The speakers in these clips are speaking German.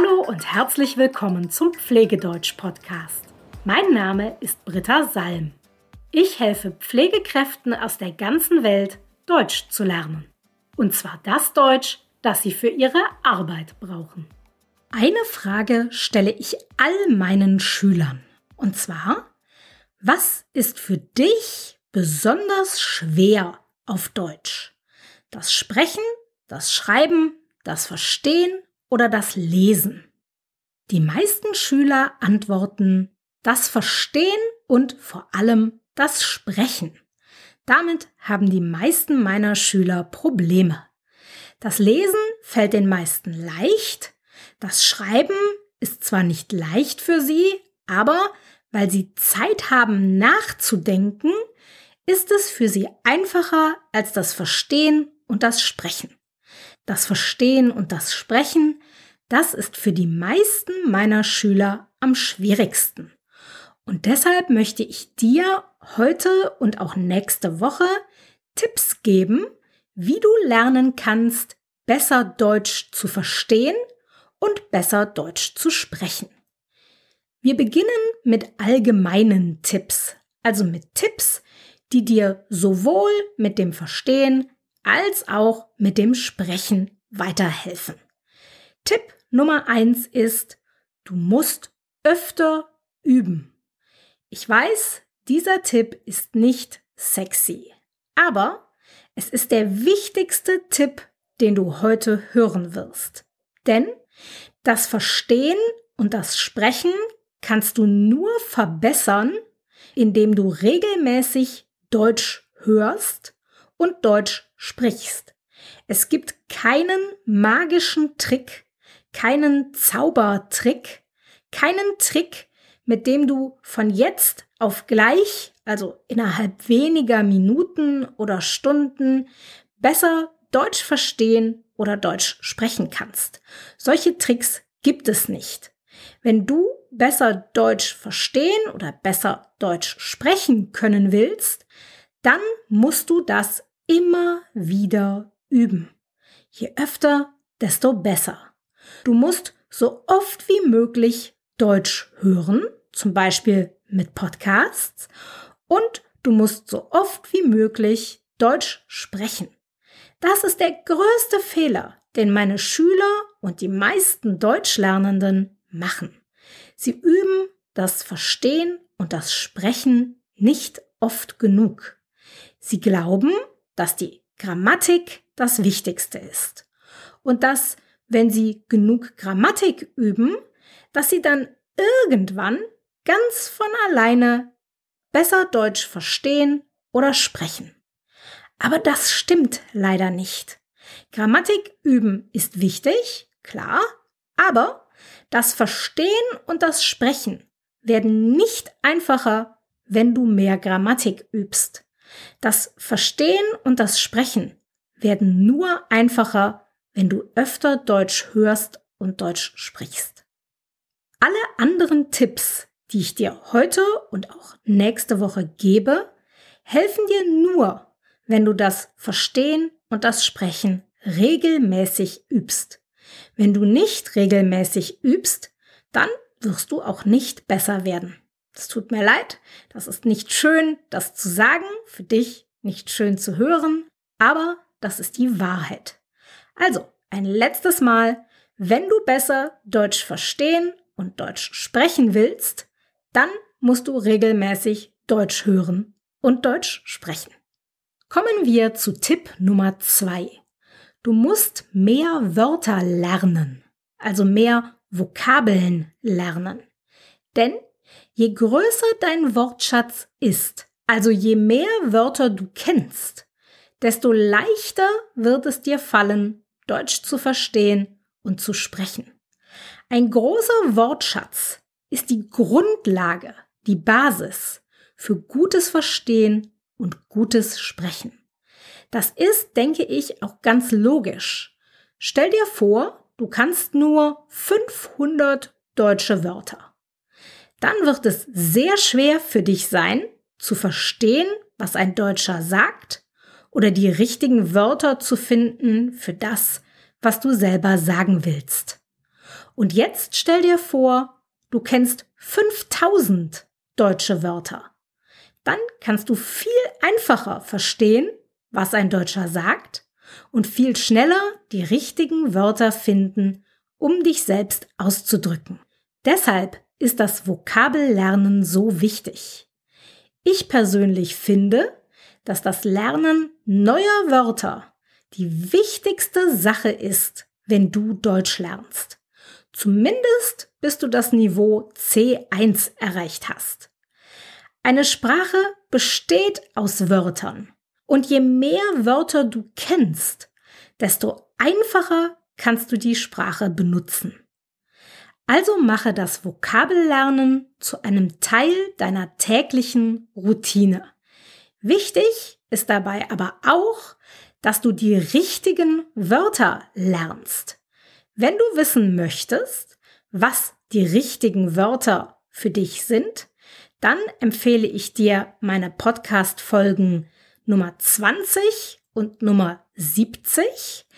Hallo und herzlich willkommen zum Pflegedeutsch-Podcast. Mein Name ist Britta Salm. Ich helfe Pflegekräften aus der ganzen Welt, Deutsch zu lernen. Und zwar das Deutsch, das sie für ihre Arbeit brauchen. Eine Frage stelle ich all meinen Schülern. Und zwar, was ist für dich besonders schwer auf Deutsch? Das Sprechen, das Schreiben, das Verstehen oder das Lesen? Die meisten Schüler antworten das Verstehen und vor allem das Sprechen. Damit haben die meisten meiner Schüler Probleme. Das Lesen fällt den meisten leicht, das Schreiben ist zwar nicht leicht für sie, aber weil sie Zeit haben nachzudenken, ist es für sie einfacher als das Verstehen und das Sprechen. Das Verstehen und das Sprechen, das ist für die meisten meiner Schüler am schwierigsten. Und deshalb möchte ich dir heute und auch nächste Woche Tipps geben, wie du lernen kannst, besser Deutsch zu verstehen und besser Deutsch zu sprechen. Wir beginnen mit allgemeinen Tipps, also mit Tipps, die dir sowohl mit dem Verstehen als auch mit dem Sprechen weiterhelfen. Tipp Nummer eins ist, du musst öfter üben. Ich weiß, dieser Tipp ist nicht sexy, aber es ist der wichtigste Tipp, den du heute hören wirst. Denn das Verstehen und das Sprechen kannst du nur verbessern, indem du regelmäßig Deutsch hörst und Deutsch sprichst. Es gibt keinen magischen Trick, keinen Zaubertrick, keinen Trick, mit dem du von jetzt auf gleich, also innerhalb weniger Minuten oder Stunden, besser Deutsch verstehen oder Deutsch sprechen kannst. Solche Tricks gibt es nicht. Wenn du besser Deutsch verstehen oder besser Deutsch sprechen können willst, dann musst du das immer wieder üben. Je öfter, desto besser. Du musst so oft wie möglich Deutsch hören, zum Beispiel mit Podcasts, und du musst so oft wie möglich Deutsch sprechen. Das ist der größte Fehler, den meine Schüler und die meisten Deutschlernenden machen. Sie üben das Verstehen und das Sprechen nicht oft genug. Sie glauben, dass die Grammatik das Wichtigste ist und dass, wenn sie genug Grammatik üben, dass sie dann irgendwann ganz von alleine besser Deutsch verstehen oder sprechen. Aber das stimmt leider nicht. Grammatik üben ist wichtig, klar, aber das Verstehen und das Sprechen werden nicht einfacher, wenn du mehr Grammatik übst. Das Verstehen und das Sprechen werden nur einfacher, wenn du öfter Deutsch hörst und Deutsch sprichst. Alle anderen Tipps, die ich dir heute und auch nächste Woche gebe, helfen dir nur, wenn du das Verstehen und das Sprechen regelmäßig übst. Wenn du nicht regelmäßig übst, dann wirst du auch nicht besser werden. Es tut mir leid, das ist nicht schön, das zu sagen, für dich nicht schön zu hören, aber das ist die Wahrheit. Also, ein letztes Mal, wenn du besser Deutsch verstehen und Deutsch sprechen willst, dann musst du regelmäßig Deutsch hören und Deutsch sprechen. Kommen wir zu Tipp Nummer zwei. Du musst mehr Wörter lernen, also mehr Vokabeln lernen. Denn je größer dein Wortschatz ist, also je mehr Wörter du kennst, desto leichter wird es dir fallen, Deutsch zu verstehen und zu sprechen. Ein großer Wortschatz ist die Grundlage, die Basis für gutes Verstehen und gutes Sprechen. Das ist, denke ich, auch ganz logisch. Stell dir vor, du kannst nur 500 deutsche Wörter. Dann wird es sehr schwer für dich sein, zu verstehen, was ein Deutscher sagt oder die richtigen Wörter zu finden für das, was du selber sagen willst. Und jetzt stell dir vor, du kennst 5000 deutsche Wörter. Dann kannst du viel einfacher verstehen, was ein Deutscher sagt und viel schneller die richtigen Wörter finden, um dich selbst auszudrücken. Deshalb ist das Vokabellernen so wichtig. Ich persönlich finde, dass das Lernen neuer Wörter die wichtigste Sache ist, wenn du Deutsch lernst. Zumindest bis du das Niveau C1 erreicht hast. Eine Sprache besteht aus Wörtern. Und je mehr Wörter du kennst, desto einfacher kannst du die Sprache benutzen. Also mache das Vokabellernen zu einem Teil deiner täglichen Routine. Wichtig ist dabei aber auch, dass du die richtigen Wörter lernst. Wenn du wissen möchtest, was die richtigen Wörter für dich sind, dann empfehle ich dir meine Podcast-Folgen Nummer 20 und Nummer 70.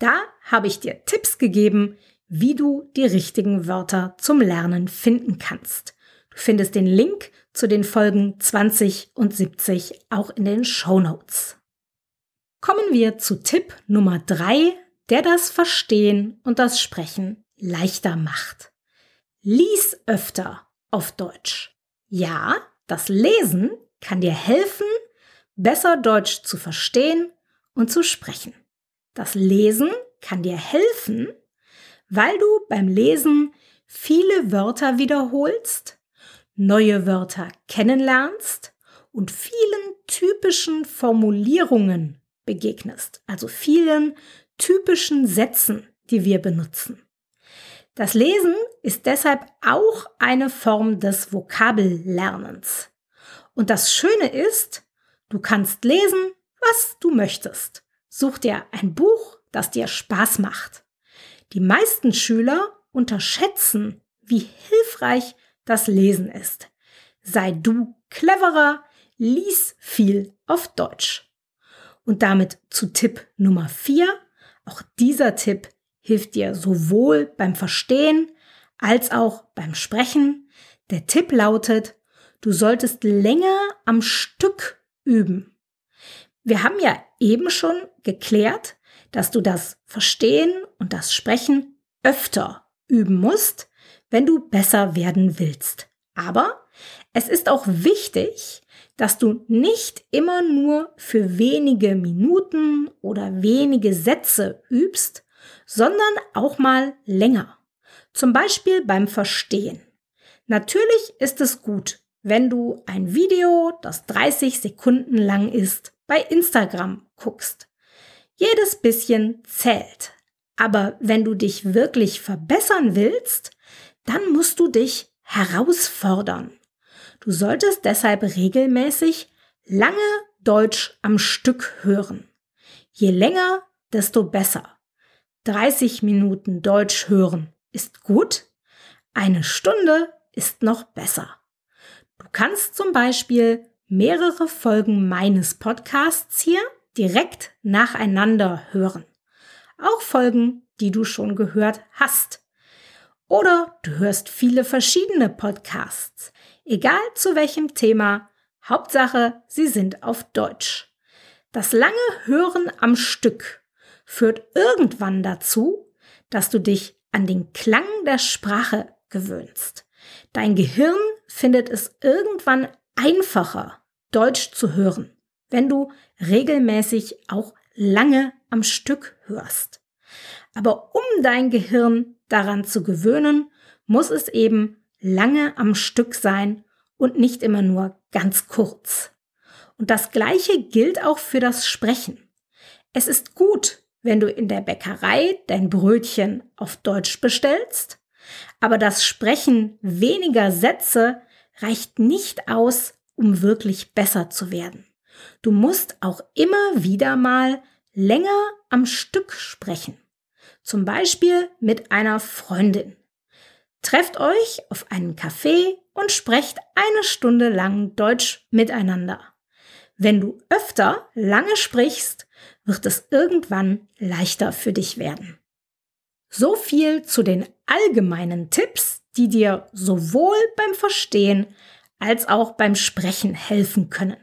Da habe ich dir Tipps gegeben, wie du die richtigen Wörter zum Lernen finden kannst. Du findest den Link zu den Folgen 20 und 70 auch in den Show Notes. Kommen wir zu Tipp Nummer 3, der das Verstehen und das Sprechen leichter macht. Lies öfter auf Deutsch. Ja, das Lesen kann dir helfen, besser Deutsch zu verstehen und zu sprechen. Das Lesen kann dir helfen, weil du beim Lesen viele Wörter wiederholst, neue Wörter kennenlernst und vielen typischen Formulierungen begegnest, also vielen typischen Sätzen, die wir benutzen. Das Lesen ist deshalb auch eine Form des Vokabellernens. Und das Schöne ist, du kannst lesen, was du möchtest. Such dir ein Buch, das dir Spaß macht. Die meisten Schüler unterschätzen, wie hilfreich das Lesen ist. Sei du cleverer, lies viel auf Deutsch. Und damit zu Tipp Nummer 4. Auch dieser Tipp hilft dir sowohl beim Verstehen als auch beim Sprechen. Der Tipp lautet, du solltest länger am Stück üben. Wir haben ja eben schon geklärt, dass du das Verstehen und das Sprechen öfter üben musst, wenn du besser werden willst. Aber es ist auch wichtig, dass du nicht immer nur für wenige Minuten oder wenige Sätze übst, sondern auch mal länger. Zum Beispiel beim Verstehen. Natürlich ist es gut, wenn du ein Video, das 30 Sekunden lang ist, bei Instagram guckst. Jedes bisschen zählt. Aber wenn du dich wirklich verbessern willst, dann musst du dich herausfordern. Du solltest deshalb regelmäßig lange Deutsch am Stück hören. Je länger, desto besser. 30 Minuten Deutsch hören ist gut, eine Stunde ist noch besser. Du kannst zum Beispiel mehrere Folgen meines Podcasts hier direkt nacheinander hören. Auch Folgen, die du schon gehört hast. Oder du hörst viele verschiedene Podcasts, egal zu welchem Thema, Hauptsache, sie sind auf Deutsch. Das lange Hören am Stück führt irgendwann dazu, dass du dich an den Klang der Sprache gewöhnst. Dein Gehirn findet es irgendwann einfacher, Deutsch zu hören, wenn du regelmäßig auch lange am Stück hörst. Aber um dein Gehirn daran zu gewöhnen, muss es eben lange am Stück sein und nicht immer nur ganz kurz. Und das Gleiche gilt auch für das Sprechen. Es ist gut, wenn du in der Bäckerei dein Brötchen auf Deutsch bestellst, aber das Sprechen weniger Sätze reicht nicht aus, um wirklich besser zu werden. Du musst auch immer wieder mal länger am Stück sprechen. Zum Beispiel mit einer Freundin. Trefft euch auf einen Café und sprecht eine Stunde lang Deutsch miteinander. Wenn du öfter lange sprichst, wird es irgendwann leichter für dich werden. So viel zu den allgemeinen Tipps, die dir sowohl beim Verstehen als auch beim Sprechen helfen können.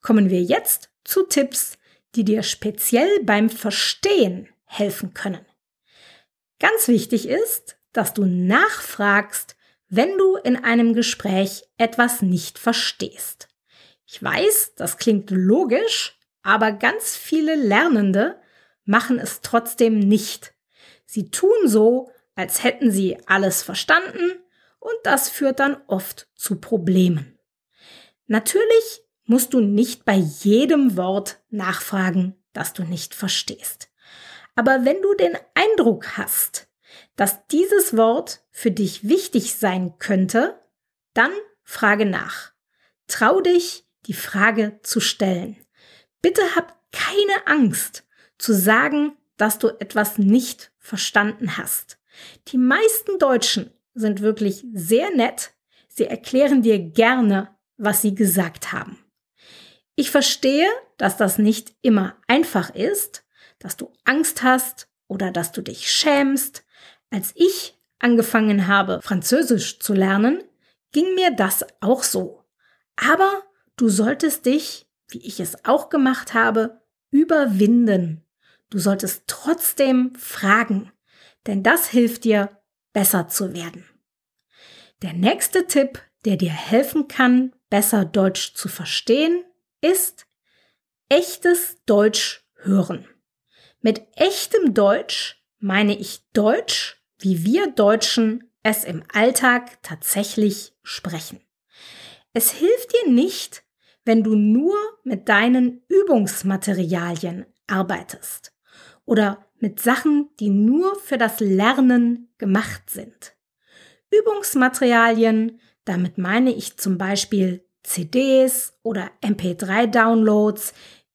Kommen wir jetzt zu Tipps, die dir speziell beim Verstehen helfen können. Ganz wichtig ist, dass du nachfragst, wenn du in einem Gespräch etwas nicht verstehst. Ich weiß, das klingt logisch, aber ganz viele Lernende machen es trotzdem nicht. Sie tun so, als hätten sie alles verstanden und das führt dann oft zu Problemen. Natürlich musst du nicht bei jedem Wort nachfragen, das du nicht verstehst. Aber wenn du den Eindruck hast, dass dieses Wort für dich wichtig sein könnte, dann frage nach. Trau dich, die Frage zu stellen. Bitte hab keine Angst zu sagen, dass du etwas nicht verstanden hast. Die meisten Deutschen sind wirklich sehr nett. Sie erklären dir gerne, was sie gesagt haben. Ich verstehe, dass das nicht immer einfach ist, dass du Angst hast oder dass du dich schämst. Als ich angefangen habe, Französisch zu lernen, ging mir das auch so. Aber du solltest dich, wie ich es auch gemacht habe, überwinden. Du solltest trotzdem fragen, denn das hilft dir, besser zu werden. Der nächste Tipp, der dir helfen kann, besser Deutsch zu verstehen, ist echtes Deutsch hören. Mit echtem Deutsch meine ich Deutsch, wie wir Deutschen es im Alltag tatsächlich sprechen. Es hilft dir nicht, wenn du nur mit deinen Übungsmaterialien arbeitest oder mit Sachen, die nur für das Lernen gemacht sind. Übungsmaterialien, damit meine ich zum Beispiel CDs oder MP3-Downloads,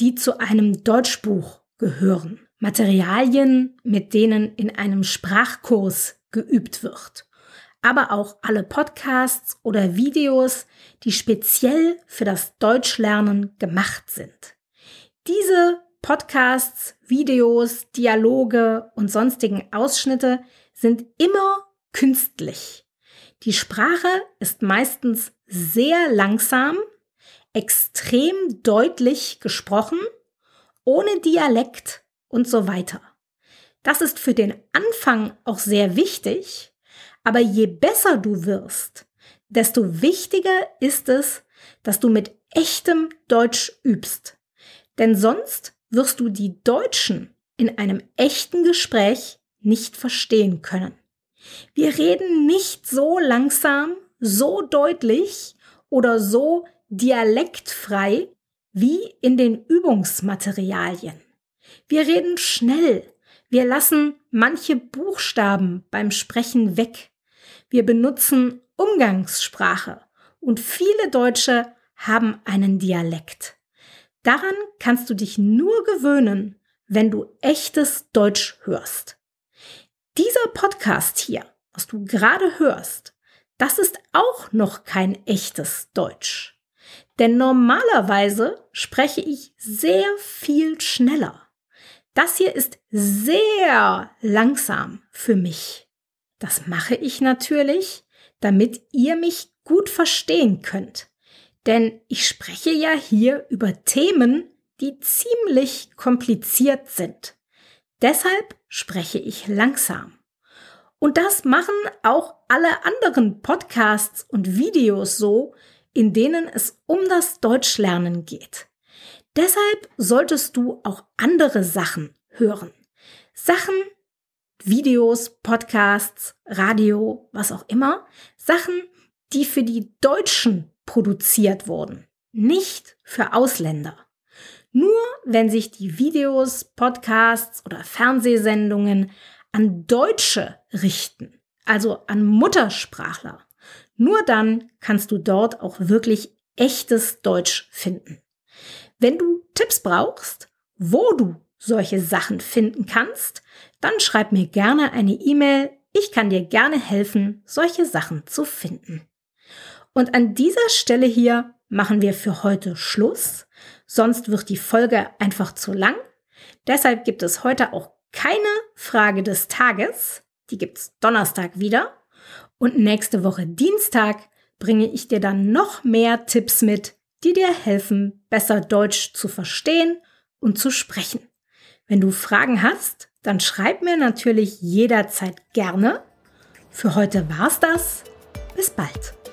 die zu einem Deutschbuch gehören. Materialien, mit denen in einem Sprachkurs geübt wird. Aber auch alle Podcasts oder Videos, die speziell für das Deutschlernen gemacht sind. Diese Podcasts, Videos, Dialoge und sonstigen Ausschnitte sind immer künstlich. Die Sprache ist meistens sehr langsam, extrem deutlich gesprochen, ohne Dialekt und so weiter. Das ist für den Anfang auch sehr wichtig, aber je besser du wirst, desto wichtiger ist es, dass du mit echtem Deutsch übst. Denn sonst wirst du die Deutschen in einem echten Gespräch nicht verstehen können. Wir reden nicht so langsam, so deutlich oder so dialektfrei wie in den Übungsmaterialien. Wir reden schnell. Wir lassen manche Buchstaben beim Sprechen weg. Wir benutzen Umgangssprache und viele Deutsche haben einen Dialekt. Daran kannst du dich nur gewöhnen, wenn du echtes Deutsch hörst. Dieser Podcast hier, was du gerade hörst, das ist auch noch kein echtes Deutsch. Denn normalerweise spreche ich sehr viel schneller. Das hier ist sehr langsam für mich. Das mache ich natürlich, damit ihr mich gut verstehen könnt. Denn ich spreche ja hier über Themen, die ziemlich kompliziert sind. Deshalb spreche ich langsam. Und das machen auch alle anderen Podcasts und Videos so, in denen es um das Deutschlernen geht. Deshalb solltest du auch andere Sachen hören. Sachen, Videos, Podcasts, Radio, was auch immer. Sachen, die für die Deutschen produziert wurden, nicht für Ausländer. Nur wenn sich die Videos, Podcasts oder Fernsehsendungen an Deutsche richten, also an Muttersprachler, nur dann kannst du dort auch wirklich echtes Deutsch finden. Wenn du Tipps brauchst, wo du solche Sachen finden kannst, dann schreib mir gerne eine E-Mail. Ich kann dir gerne helfen, solche Sachen zu finden. Und an dieser Stelle hier machen wir für heute Schluss, sonst wird die Folge einfach zu lang. Deshalb gibt es heute auch keine Frage des Tages. Die gibt's Donnerstag wieder. Und nächste Woche Dienstag bringe ich dir dann noch mehr Tipps mit, die dir helfen, besser Deutsch zu verstehen und zu sprechen. Wenn du Fragen hast, dann schreib mir natürlich jederzeit gerne. Für heute war's das. Bis bald.